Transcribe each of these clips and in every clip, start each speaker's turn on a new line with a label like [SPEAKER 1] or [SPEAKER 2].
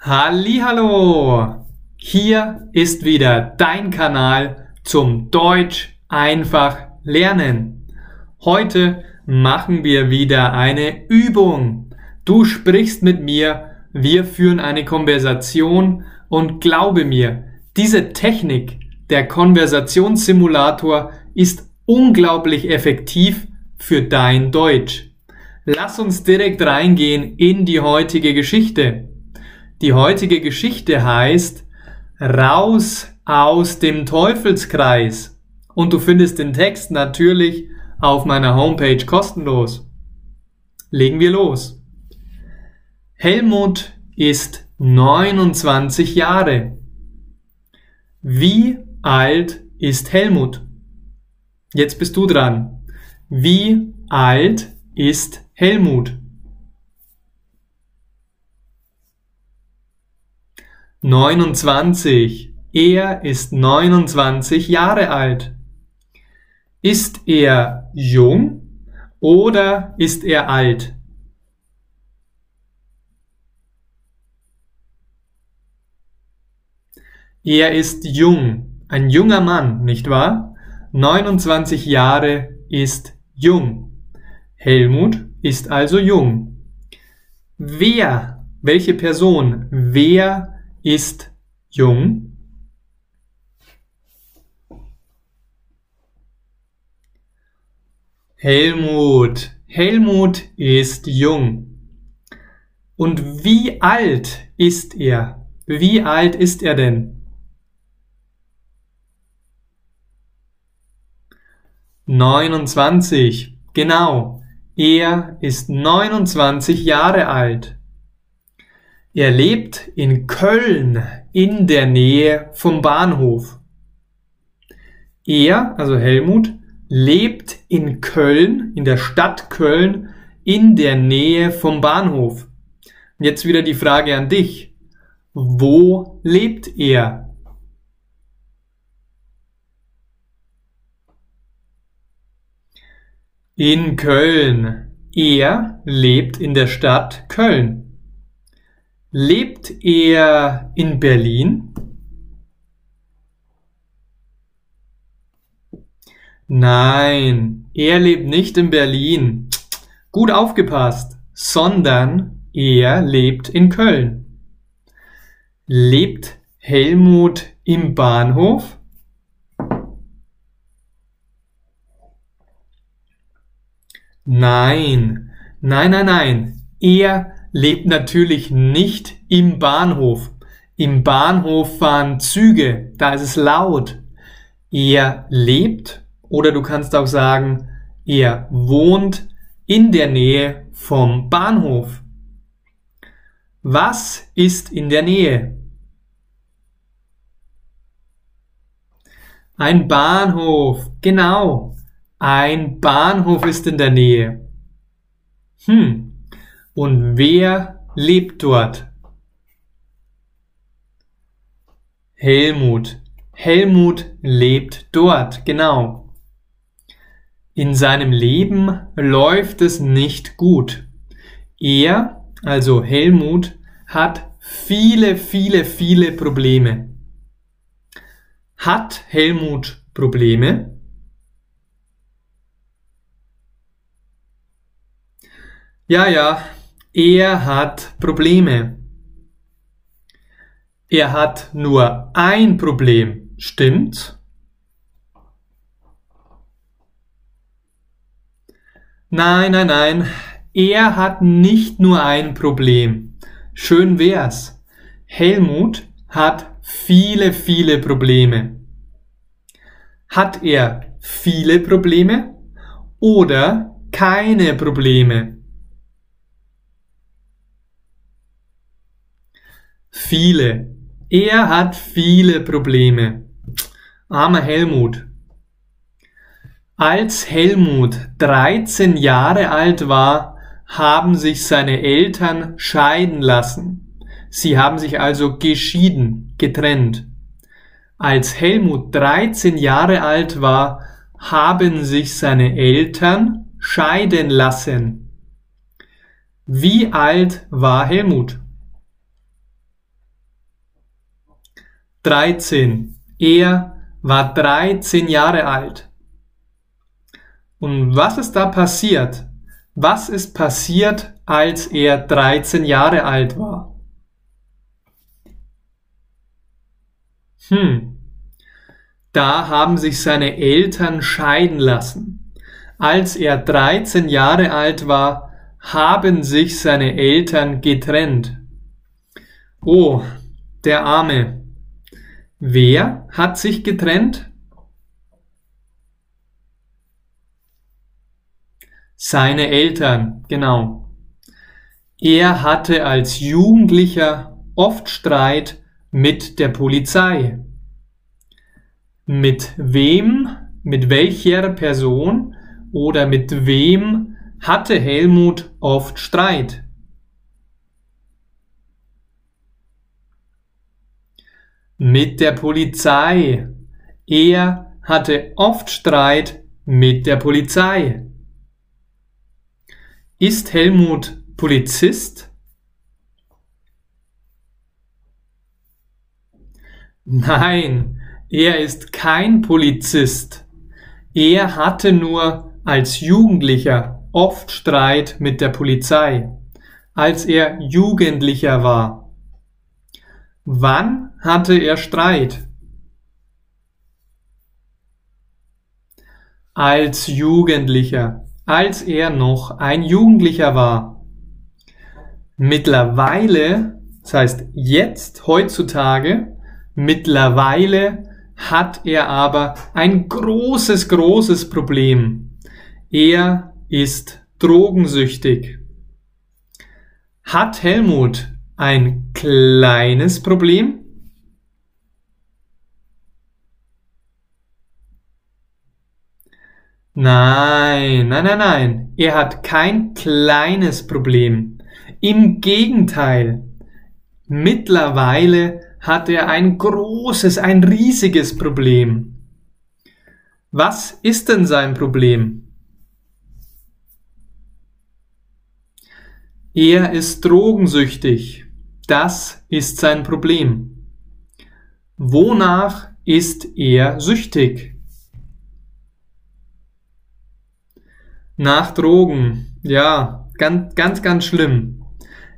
[SPEAKER 1] Hallo! Hier ist wieder dein Kanal zum Deutsch einfach lernen. Heute machen wir wieder eine Übung. Du sprichst mit mir, wir führen eine Konversation und glaube mir, diese Technik, der Konversationssimulator, ist unglaublich effektiv für dein Deutsch. Lass uns direkt reingehen in die heutige Geschichte. Die heutige Geschichte heißt Raus aus dem Teufelskreis. Und du findest den Text natürlich auf meiner Homepage kostenlos. Legen wir los. Helmut ist 29 Jahre. Wie alt ist Helmut? Jetzt bist du dran. Wie alt ist Helmut? 29. Er ist 29 Jahre alt. Ist er jung oder ist er alt? Er ist jung, ein junger Mann, nicht wahr? 29 Jahre ist jung. Helmut ist also jung. Wer, welche Person, wer ist jung. Helmut. Helmut ist jung. Und wie alt ist er? Wie alt ist er denn? Neunundzwanzig. Genau. Er ist neunundzwanzig Jahre alt. Er lebt in Köln in der Nähe vom Bahnhof. Er, also Helmut, lebt in Köln, in der Stadt Köln, in der Nähe vom Bahnhof. Jetzt wieder die Frage an dich. Wo lebt er? In Köln. Er lebt in der Stadt Köln. Lebt er in Berlin? Nein, er lebt nicht in Berlin. Gut aufgepasst, sondern er lebt in Köln. Lebt Helmut im Bahnhof? Nein, nein, nein, nein. Er lebt natürlich nicht im Bahnhof. Im Bahnhof fahren Züge, da ist es laut. Er lebt oder du kannst auch sagen, er wohnt in der Nähe vom Bahnhof. Was ist in der Nähe? Ein Bahnhof, genau. Ein Bahnhof ist in der Nähe. Hm, und wer lebt dort? Helmut. Helmut lebt dort, genau. In seinem Leben läuft es nicht gut. Er, also Helmut, hat viele, viele, viele Probleme. Hat Helmut Probleme? Ja, ja, er hat Probleme. Er hat nur ein Problem, stimmt's? Nein, nein, nein, er hat nicht nur ein Problem. Schön wär's. Helmut hat viele, viele Probleme. Hat er viele Probleme oder keine Probleme? Viele. Er hat viele Probleme. Armer Helmut. Als Helmut 13 Jahre alt war, haben sich seine Eltern scheiden lassen. Sie haben sich also geschieden, getrennt. Als Helmut 13 Jahre alt war, haben sich seine Eltern scheiden lassen. Wie alt war Helmut? 13. Er war 13 Jahre alt. Und was ist da passiert? Was ist passiert, als er 13 Jahre alt war? Hm. Da haben sich seine Eltern scheiden lassen. Als er 13 Jahre alt war, haben sich seine Eltern getrennt. Oh, der Arme. Wer hat sich getrennt? Seine Eltern, genau. Er hatte als Jugendlicher oft Streit mit der Polizei. Mit wem, mit welcher Person oder mit wem hatte Helmut oft Streit? Mit der Polizei. Er hatte oft Streit mit der Polizei. Ist Helmut Polizist? Nein, er ist kein Polizist. Er hatte nur als Jugendlicher oft Streit mit der Polizei, als er Jugendlicher war. Wann hatte er Streit? Als Jugendlicher, als er noch ein Jugendlicher war. Mittlerweile, das heißt jetzt, heutzutage, Mittlerweile hat er aber ein großes, großes Problem. Er ist drogensüchtig. Hat Helmut ein kleines Problem? Nein, nein, nein, nein. Er hat kein kleines Problem. Im Gegenteil. Mittlerweile hat er ein großes, ein riesiges Problem. Was ist denn sein Problem? Er ist drogensüchtig. Das ist sein Problem. Wonach ist er süchtig? Nach Drogen. Ja, ganz, ganz, ganz schlimm.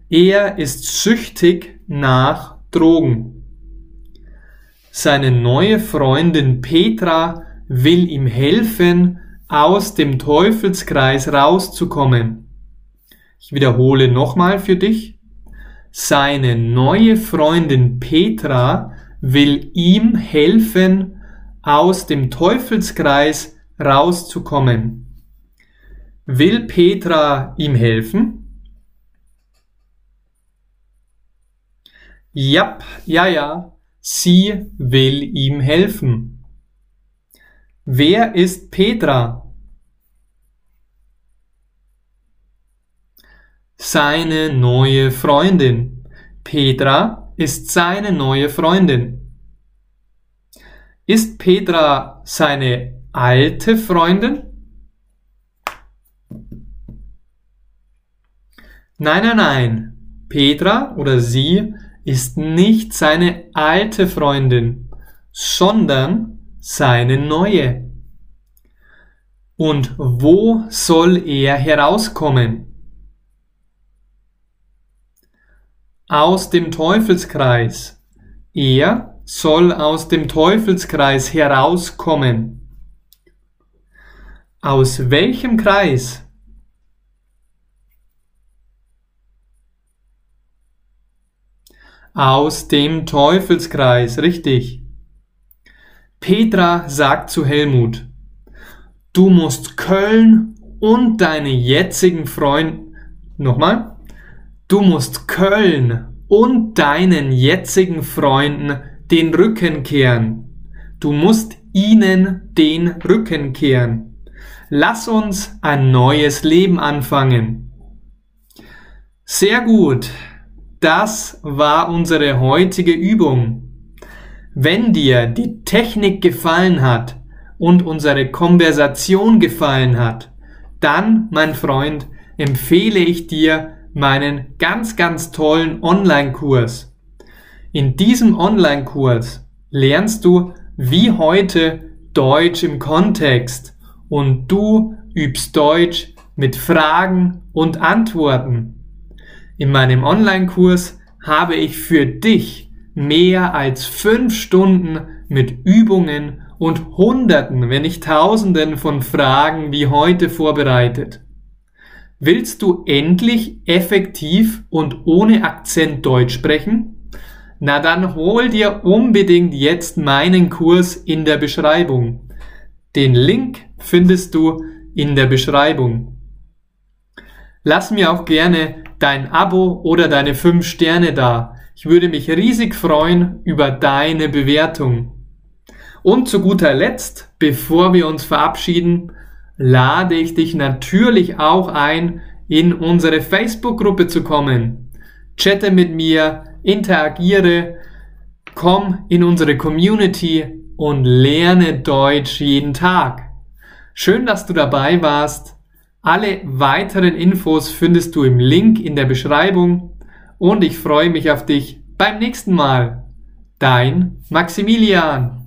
[SPEAKER 1] Er ist süchtig nach Drogen. Seine neue Freundin Petra will ihm helfen, aus dem Teufelskreis rauszukommen. Ich wiederhole nochmal für dich. Seine neue Freundin Petra will ihm helfen, aus dem Teufelskreis rauszukommen. Will Petra ihm helfen? Ja, ja, ja, sie will ihm helfen. Wer ist Petra? Seine neue Freundin. Petra ist seine neue Freundin. Ist Petra seine alte Freundin? Nein, nein, nein. Petra oder sie ist nicht seine alte Freundin, sondern seine neue. Und wo soll er herauskommen? Aus dem Teufelskreis. Er soll aus dem Teufelskreis herauskommen. Aus welchem Kreis? Aus dem Teufelskreis, richtig. Petra sagt zu Helmut, du musst Köln und deine jetzigen Freunde, nochmal, du musst Köln und deinen jetzigen Freunden den Rücken kehren. Du musst ihnen den Rücken kehren. Lass uns ein neues Leben anfangen. Sehr gut. Das war unsere heutige Übung. Wenn dir die Technik gefallen hat und unsere Konversation gefallen hat, dann, mein Freund, empfehle ich dir meinen ganz, ganz tollen Online-Kurs. In diesem Online-Kurs lernst du wie heute Deutsch im Kontext und du übst Deutsch mit Fragen und Antworten. In meinem Online-Kurs habe ich für dich mehr als fünf Stunden mit Übungen und Hunderten, wenn nicht Tausenden von Fragen wie heute vorbereitet. Willst du endlich effektiv und ohne Akzent Deutsch sprechen? Na dann hol dir unbedingt jetzt meinen Kurs in der Beschreibung. Den Link findest du in der Beschreibung. Lass mir auch gerne dein Abo oder deine 5 Sterne da. Ich würde mich riesig freuen über deine Bewertung. Und zu guter Letzt, bevor wir uns verabschieden, lade ich dich natürlich auch ein, in unsere Facebook-Gruppe zu kommen. Chatte mit mir, interagiere, komm in unsere Community und lerne Deutsch jeden Tag. Schön, dass du dabei warst. Alle weiteren Infos findest du im Link in der Beschreibung und ich freue mich auf dich beim nächsten Mal. Dein Maximilian.